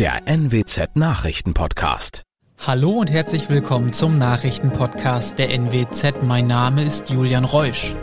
der NWZ Nachrichtenpodcast. Hallo und herzlich willkommen zum Nachrichtenpodcast der NWZ. Mein Name ist Julian Reusch.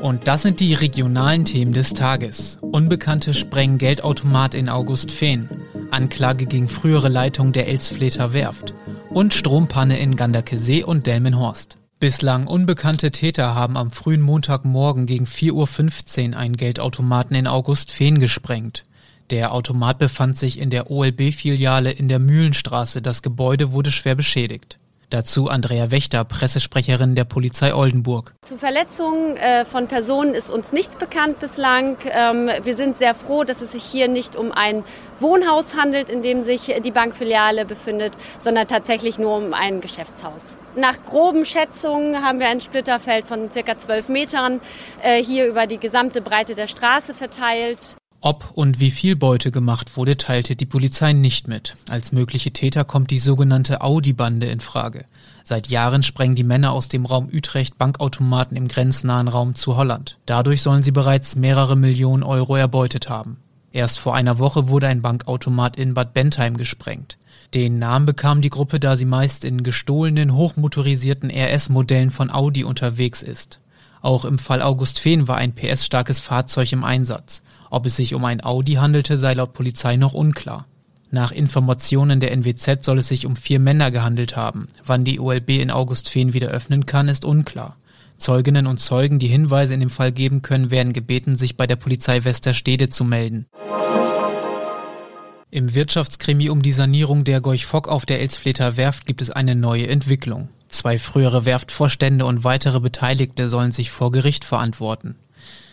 Und das sind die regionalen Themen des Tages. Unbekannte sprengen Geldautomat in Augustfehn. Anklage gegen frühere Leitung der Elsfleter Werft. Und Strompanne in Ganderkesee und Delmenhorst. Bislang unbekannte Täter haben am frühen Montagmorgen gegen 4.15 Uhr einen Geldautomaten in Augustfehn gesprengt. Der Automat befand sich in der OLB-Filiale in der Mühlenstraße. Das Gebäude wurde schwer beschädigt. Dazu Andrea Wächter, Pressesprecherin der Polizei Oldenburg. Zu Verletzungen äh, von Personen ist uns nichts bekannt bislang. Ähm, wir sind sehr froh, dass es sich hier nicht um ein Wohnhaus handelt, in dem sich die Bankfiliale befindet, sondern tatsächlich nur um ein Geschäftshaus. Nach groben Schätzungen haben wir ein Splitterfeld von circa zwölf Metern äh, hier über die gesamte Breite der Straße verteilt. Ob und wie viel Beute gemacht wurde, teilte die Polizei nicht mit. Als mögliche Täter kommt die sogenannte Audi-Bande in Frage. Seit Jahren sprengen die Männer aus dem Raum Utrecht Bankautomaten im grenznahen Raum zu Holland. Dadurch sollen sie bereits mehrere Millionen Euro erbeutet haben. Erst vor einer Woche wurde ein Bankautomat in Bad Bentheim gesprengt. Den Namen bekam die Gruppe, da sie meist in gestohlenen, hochmotorisierten RS-Modellen von Audi unterwegs ist. Auch im Fall August Fehn war ein PS-starkes Fahrzeug im Einsatz. Ob es sich um ein Audi handelte, sei laut Polizei noch unklar. Nach Informationen der NWZ soll es sich um vier Männer gehandelt haben. Wann die OLB in Augustfehn wieder öffnen kann, ist unklar. Zeuginnen und Zeugen, die Hinweise in dem Fall geben können, werden gebeten, sich bei der Polizei Westerstede zu melden. Im Wirtschaftskrimi um die Sanierung der Gorch Fock auf der Elsfleter Werft gibt es eine neue Entwicklung. Zwei frühere Werftvorstände und weitere Beteiligte sollen sich vor Gericht verantworten.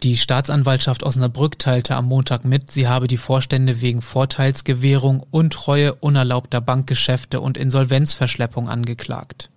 Die Staatsanwaltschaft Osnabrück teilte am Montag mit, sie habe die Vorstände wegen Vorteilsgewährung, Untreue, unerlaubter Bankgeschäfte und Insolvenzverschleppung angeklagt.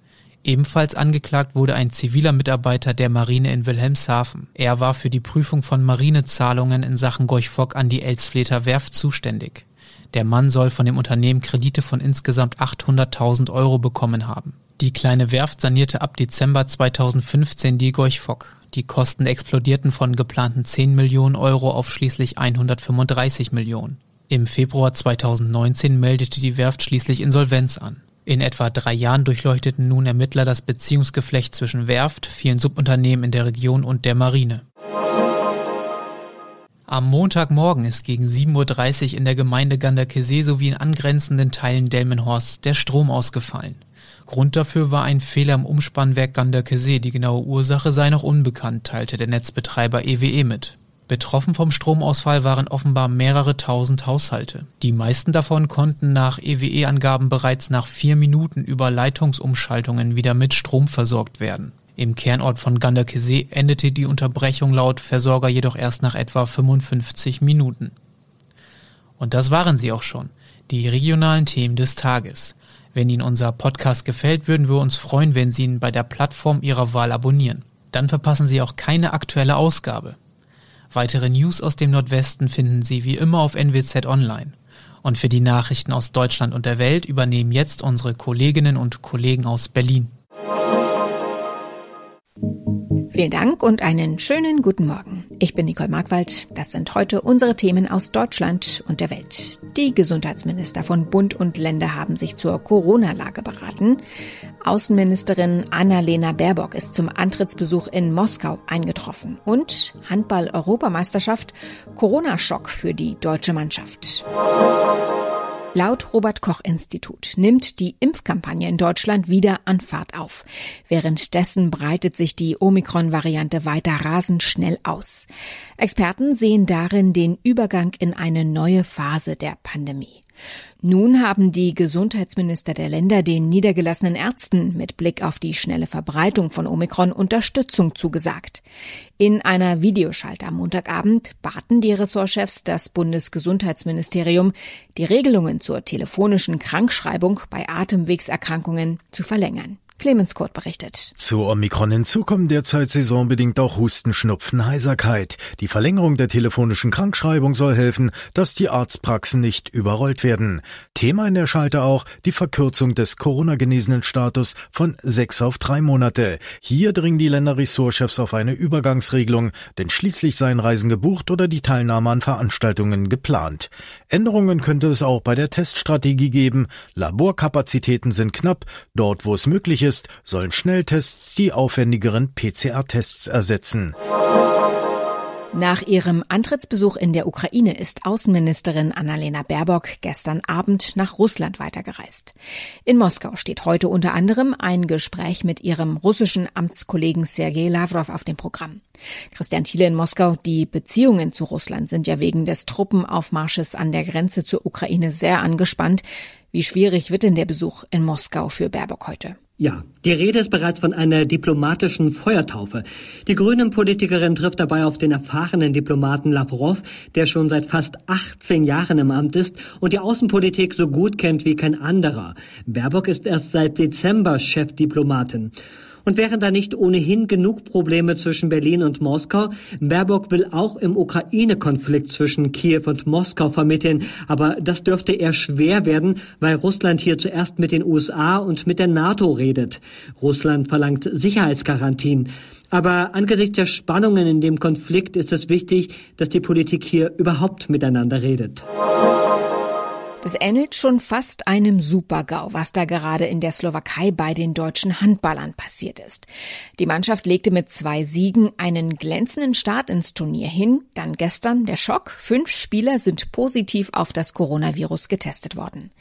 Ebenfalls angeklagt wurde ein ziviler Mitarbeiter der Marine in Wilhelmshaven. Er war für die Prüfung von Marinezahlungen in Sachen Gorch-Fock an die Elsfleter Werft zuständig. Der Mann soll von dem Unternehmen Kredite von insgesamt 800.000 Euro bekommen haben. Die kleine Werft sanierte ab Dezember 2015 die Gorch-Fock. Die Kosten explodierten von geplanten 10 Millionen Euro auf schließlich 135 Millionen. Im Februar 2019 meldete die Werft schließlich Insolvenz an. In etwa drei Jahren durchleuchteten nun Ermittler das Beziehungsgeflecht zwischen Werft, vielen Subunternehmen in der Region und der Marine. Am Montagmorgen ist gegen 7.30 Uhr in der Gemeinde Ganderkesee sowie in angrenzenden Teilen Delmenhorst der Strom ausgefallen. Grund dafür war ein Fehler im Umspannwerk Ganderkesee. Die genaue Ursache sei noch unbekannt, teilte der Netzbetreiber EWE e mit. Betroffen vom Stromausfall waren offenbar mehrere tausend Haushalte. Die meisten davon konnten nach EWE-Angaben bereits nach vier Minuten über Leitungsumschaltungen wieder mit Strom versorgt werden. Im Kernort von Ganderkesee endete die Unterbrechung laut Versorger jedoch erst nach etwa 55 Minuten. Und das waren sie auch schon, die regionalen Themen des Tages. Wenn Ihnen unser Podcast gefällt, würden wir uns freuen, wenn Sie ihn bei der Plattform Ihrer Wahl abonnieren. Dann verpassen Sie auch keine aktuelle Ausgabe. Weitere News aus dem Nordwesten finden Sie wie immer auf NWZ Online. Und für die Nachrichten aus Deutschland und der Welt übernehmen jetzt unsere Kolleginnen und Kollegen aus Berlin. Vielen Dank und einen schönen guten Morgen. Ich bin Nicole Markwald. Das sind heute unsere Themen aus Deutschland und der Welt. Die Gesundheitsminister von Bund und Länder haben sich zur Corona-Lage beraten. Außenministerin Annalena Baerbock ist zum Antrittsbesuch in Moskau eingetroffen. Und Handball-Europameisterschaft, Corona-Schock für die deutsche Mannschaft. Laut Robert Koch Institut nimmt die Impfkampagne in Deutschland wieder an Fahrt auf. Währenddessen breitet sich die Omikron-Variante weiter rasend schnell aus. Experten sehen darin den Übergang in eine neue Phase der Pandemie. Nun haben die Gesundheitsminister der Länder den niedergelassenen Ärzten mit Blick auf die schnelle Verbreitung von Omikron Unterstützung zugesagt. In einer Videoschalte am Montagabend baten die Ressortchefs das Bundesgesundheitsministerium, die Regelungen zur telefonischen Krankschreibung bei Atemwegserkrankungen zu verlängern. Clemens Kurt berichtet. Zu Omikron hinzu derzeit saisonbedingt auch Husten, Schnupfen, Heiserkeit. Die Verlängerung der telefonischen Krankschreibung soll helfen, dass die Arztpraxen nicht überrollt werden. Thema in der Schalte auch die Verkürzung des Corona-genesenen Status von sechs auf drei Monate. Hier dringen die Länderressortchefs auf eine Übergangsregelung, denn schließlich seien Reisen gebucht oder die Teilnahme an Veranstaltungen geplant. Änderungen könnte es auch bei der Teststrategie geben. Laborkapazitäten sind knapp. Dort, wo es möglich sollen Schnelltests die aufwendigeren PCR-Tests ersetzen. Nach ihrem Antrittsbesuch in der Ukraine ist Außenministerin Annalena Baerbock gestern Abend nach Russland weitergereist. In Moskau steht heute unter anderem ein Gespräch mit ihrem russischen Amtskollegen Sergei Lavrov auf dem Programm. Christian Thiele in Moskau, die Beziehungen zu Russland sind ja wegen des Truppenaufmarsches an der Grenze zur Ukraine sehr angespannt. Wie schwierig wird denn der Besuch in Moskau für Baerbock heute? Ja, die Rede ist bereits von einer diplomatischen Feuertaufe. Die Grünen-Politikerin trifft dabei auf den erfahrenen Diplomaten Lavrov, der schon seit fast 18 Jahren im Amt ist und die Außenpolitik so gut kennt wie kein anderer. Baerbock ist erst seit Dezember Chefdiplomatin. Und wären da nicht ohnehin genug Probleme zwischen Berlin und Moskau? Baerbock will auch im Ukraine-Konflikt zwischen Kiew und Moskau vermitteln. Aber das dürfte eher schwer werden, weil Russland hier zuerst mit den USA und mit der NATO redet. Russland verlangt Sicherheitsgarantien. Aber angesichts der Spannungen in dem Konflikt ist es wichtig, dass die Politik hier überhaupt miteinander redet. Das ähnelt schon fast einem Supergau, was da gerade in der Slowakei bei den deutschen Handballern passiert ist. Die Mannschaft legte mit zwei Siegen einen glänzenden Start ins Turnier hin. Dann gestern der Schock. Fünf Spieler sind positiv auf das Coronavirus getestet worden.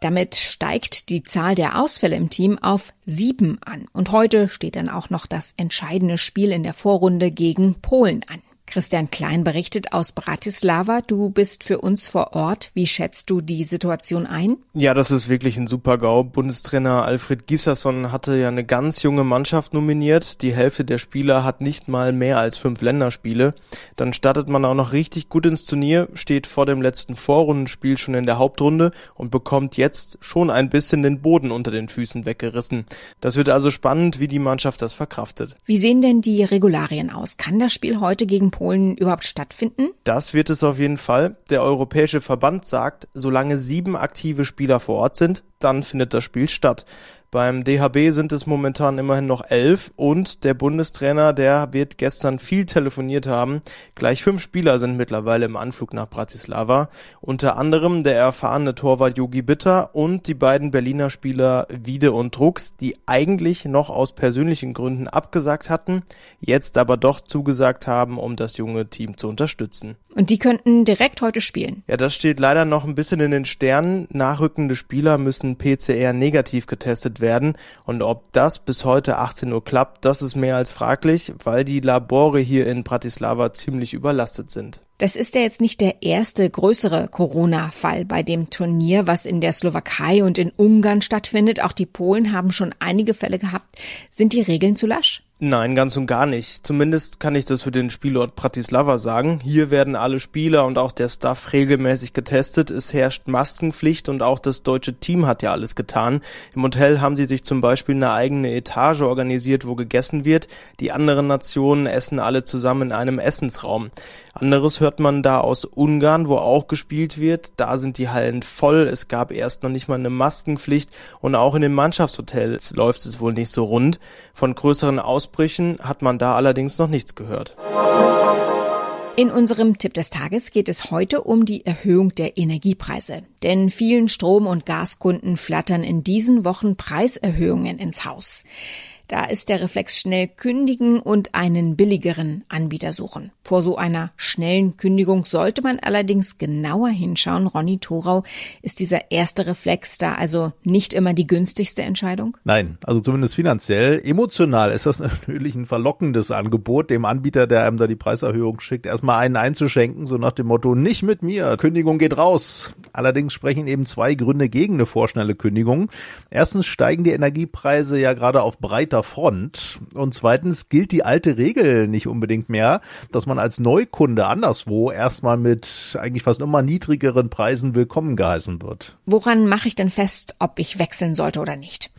Damit steigt die Zahl der Ausfälle im Team auf sieben an. Und heute steht dann auch noch das entscheidende Spiel in der Vorrunde gegen Polen an. Christian Klein berichtet aus Bratislava. Du bist für uns vor Ort. Wie schätzt du die Situation ein? Ja, das ist wirklich ein super GAU. Bundestrainer Alfred Gisserson hatte ja eine ganz junge Mannschaft nominiert. Die Hälfte der Spieler hat nicht mal mehr als fünf Länderspiele. Dann startet man auch noch richtig gut ins Turnier, steht vor dem letzten Vorrundenspiel schon in der Hauptrunde und bekommt jetzt schon ein bisschen den Boden unter den Füßen weggerissen. Das wird also spannend, wie die Mannschaft das verkraftet. Wie sehen denn die Regularien aus? Kann das Spiel heute gegen Polen überhaupt stattfinden? Das wird es auf jeden Fall. Der Europäische Verband sagt, solange sieben aktive Spieler vor Ort sind, dann findet das Spiel statt. Beim DHB sind es momentan immerhin noch elf und der Bundestrainer, der wird gestern viel telefoniert haben. Gleich fünf Spieler sind mittlerweile im Anflug nach Bratislava. Unter anderem der erfahrene Torwart Yogi Bitter und die beiden Berliner Spieler Wiede und Drucks, die eigentlich noch aus persönlichen Gründen abgesagt hatten, jetzt aber doch zugesagt haben, um das junge Team zu unterstützen. Und die könnten direkt heute spielen. Ja, das steht leider noch ein bisschen in den Sternen. Nachrückende Spieler müssen PCR negativ getestet werden. Und ob das bis heute 18 Uhr klappt, das ist mehr als fraglich, weil die Labore hier in Bratislava ziemlich überlastet sind. Das ist ja jetzt nicht der erste größere Corona-Fall bei dem Turnier, was in der Slowakei und in Ungarn stattfindet. Auch die Polen haben schon einige Fälle gehabt. Sind die Regeln zu lasch? Nein, ganz und gar nicht. Zumindest kann ich das für den Spielort Bratislava sagen. Hier werden alle Spieler und auch der Staff regelmäßig getestet. Es herrscht Maskenpflicht und auch das deutsche Team hat ja alles getan. Im Hotel haben sie sich zum Beispiel eine eigene Etage organisiert, wo gegessen wird. Die anderen Nationen essen alle zusammen in einem Essensraum. Anderes hört man da aus Ungarn, wo auch gespielt wird. Da sind die Hallen voll. Es gab erst noch nicht mal eine Maskenpflicht und auch in den Mannschaftshotels läuft es wohl nicht so rund. Von größeren Ausbrüchen hat man da allerdings noch nichts gehört. In unserem Tipp des Tages geht es heute um die Erhöhung der Energiepreise. Denn vielen Strom- und Gaskunden flattern in diesen Wochen Preiserhöhungen ins Haus. Da ist der Reflex schnell kündigen und einen billigeren Anbieter suchen. Vor so einer schnellen Kündigung sollte man allerdings genauer hinschauen. Ronny Thorau, ist dieser erste Reflex da also nicht immer die günstigste Entscheidung? Nein, also zumindest finanziell. Emotional ist das natürlich ein verlockendes Angebot, dem Anbieter, der einem da die Preiserhöhung schickt, erstmal einen einzuschenken, so nach dem Motto, nicht mit mir, Kündigung geht raus. Allerdings sprechen eben zwei Gründe gegen eine vorschnelle Kündigung. Erstens steigen die Energiepreise ja gerade auf breiter breiter Front. Und zweitens gilt die alte Regel nicht unbedingt mehr, dass man als Neukunde anderswo erstmal mit eigentlich fast immer niedrigeren Preisen willkommen geheißen wird. Woran mache ich denn fest, ob ich wechseln sollte oder nicht?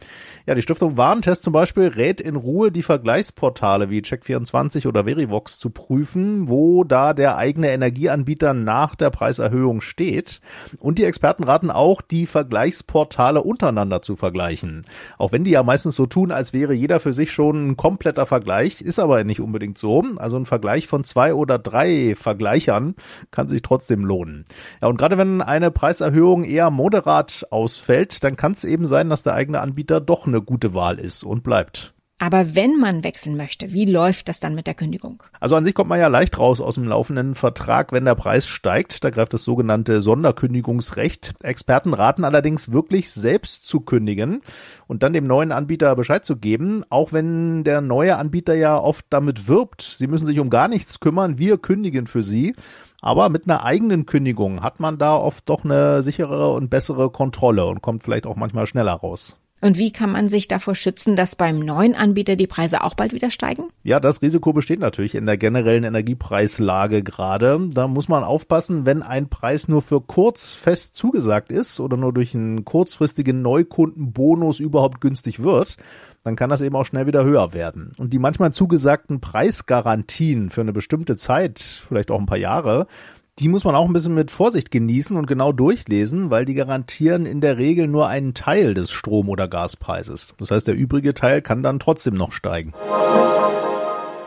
Ja, die Stiftung Warentest zum Beispiel rät in Ruhe, die Vergleichsportale wie Check24 oder Verivox zu prüfen, wo da der eigene Energieanbieter nach der Preiserhöhung steht. Und die Experten raten auch, die Vergleichsportale untereinander zu vergleichen. Auch wenn die ja meistens so tun, als wäre jeder für sich schon ein kompletter Vergleich, ist aber nicht unbedingt so. Also ein Vergleich von zwei oder drei Vergleichern kann sich trotzdem lohnen. Ja, und gerade wenn eine Preiserhöhung eher moderat ausfällt, dann kann es eben sein, dass der eigene Anbieter doch eine eine gute Wahl ist und bleibt. Aber wenn man wechseln möchte, wie läuft das dann mit der Kündigung? Also an sich kommt man ja leicht raus aus dem laufenden Vertrag, wenn der Preis steigt. Da greift das sogenannte Sonderkündigungsrecht. Experten raten allerdings wirklich selbst zu kündigen und dann dem neuen Anbieter Bescheid zu geben, auch wenn der neue Anbieter ja oft damit wirbt, sie müssen sich um gar nichts kümmern, wir kündigen für sie. Aber mit einer eigenen Kündigung hat man da oft doch eine sichere und bessere Kontrolle und kommt vielleicht auch manchmal schneller raus. Und wie kann man sich davor schützen, dass beim neuen Anbieter die Preise auch bald wieder steigen? Ja, das Risiko besteht natürlich in der generellen Energiepreislage gerade. Da muss man aufpassen, wenn ein Preis nur für kurz fest zugesagt ist oder nur durch einen kurzfristigen Neukundenbonus überhaupt günstig wird, dann kann das eben auch schnell wieder höher werden. Und die manchmal zugesagten Preisgarantien für eine bestimmte Zeit, vielleicht auch ein paar Jahre, die muss man auch ein bisschen mit Vorsicht genießen und genau durchlesen, weil die garantieren in der Regel nur einen Teil des Strom- oder Gaspreises. Das heißt, der übrige Teil kann dann trotzdem noch steigen.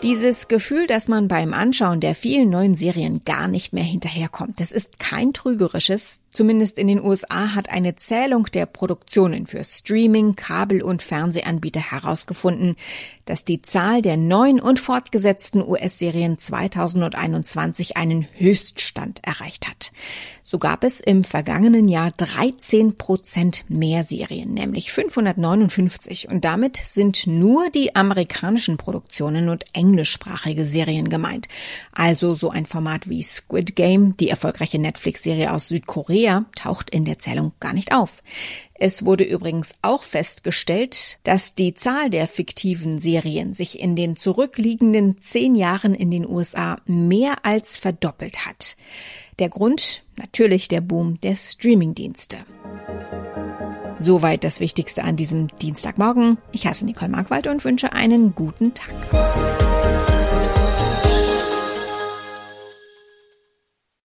Dieses Gefühl, dass man beim Anschauen der vielen neuen Serien gar nicht mehr hinterherkommt, das ist kein trügerisches. Zumindest in den USA hat eine Zählung der Produktionen für Streaming, Kabel- und Fernsehanbieter herausgefunden, dass die Zahl der neuen und fortgesetzten US-Serien 2021 einen Höchststand erreicht hat. So gab es im vergangenen Jahr 13 Prozent mehr Serien, nämlich 559. Und damit sind nur die amerikanischen Produktionen und englischsprachige Serien gemeint. Also so ein Format wie Squid Game, die erfolgreiche Netflix-Serie aus Südkorea, taucht in der Zählung gar nicht auf. Es wurde übrigens auch festgestellt, dass die Zahl der fiktiven Serien sich in den zurückliegenden zehn Jahren in den USA mehr als verdoppelt hat. Der Grund natürlich der Boom der Streamingdienste. Soweit das Wichtigste an diesem Dienstagmorgen. Ich heiße Nicole Markwald und wünsche einen guten Tag.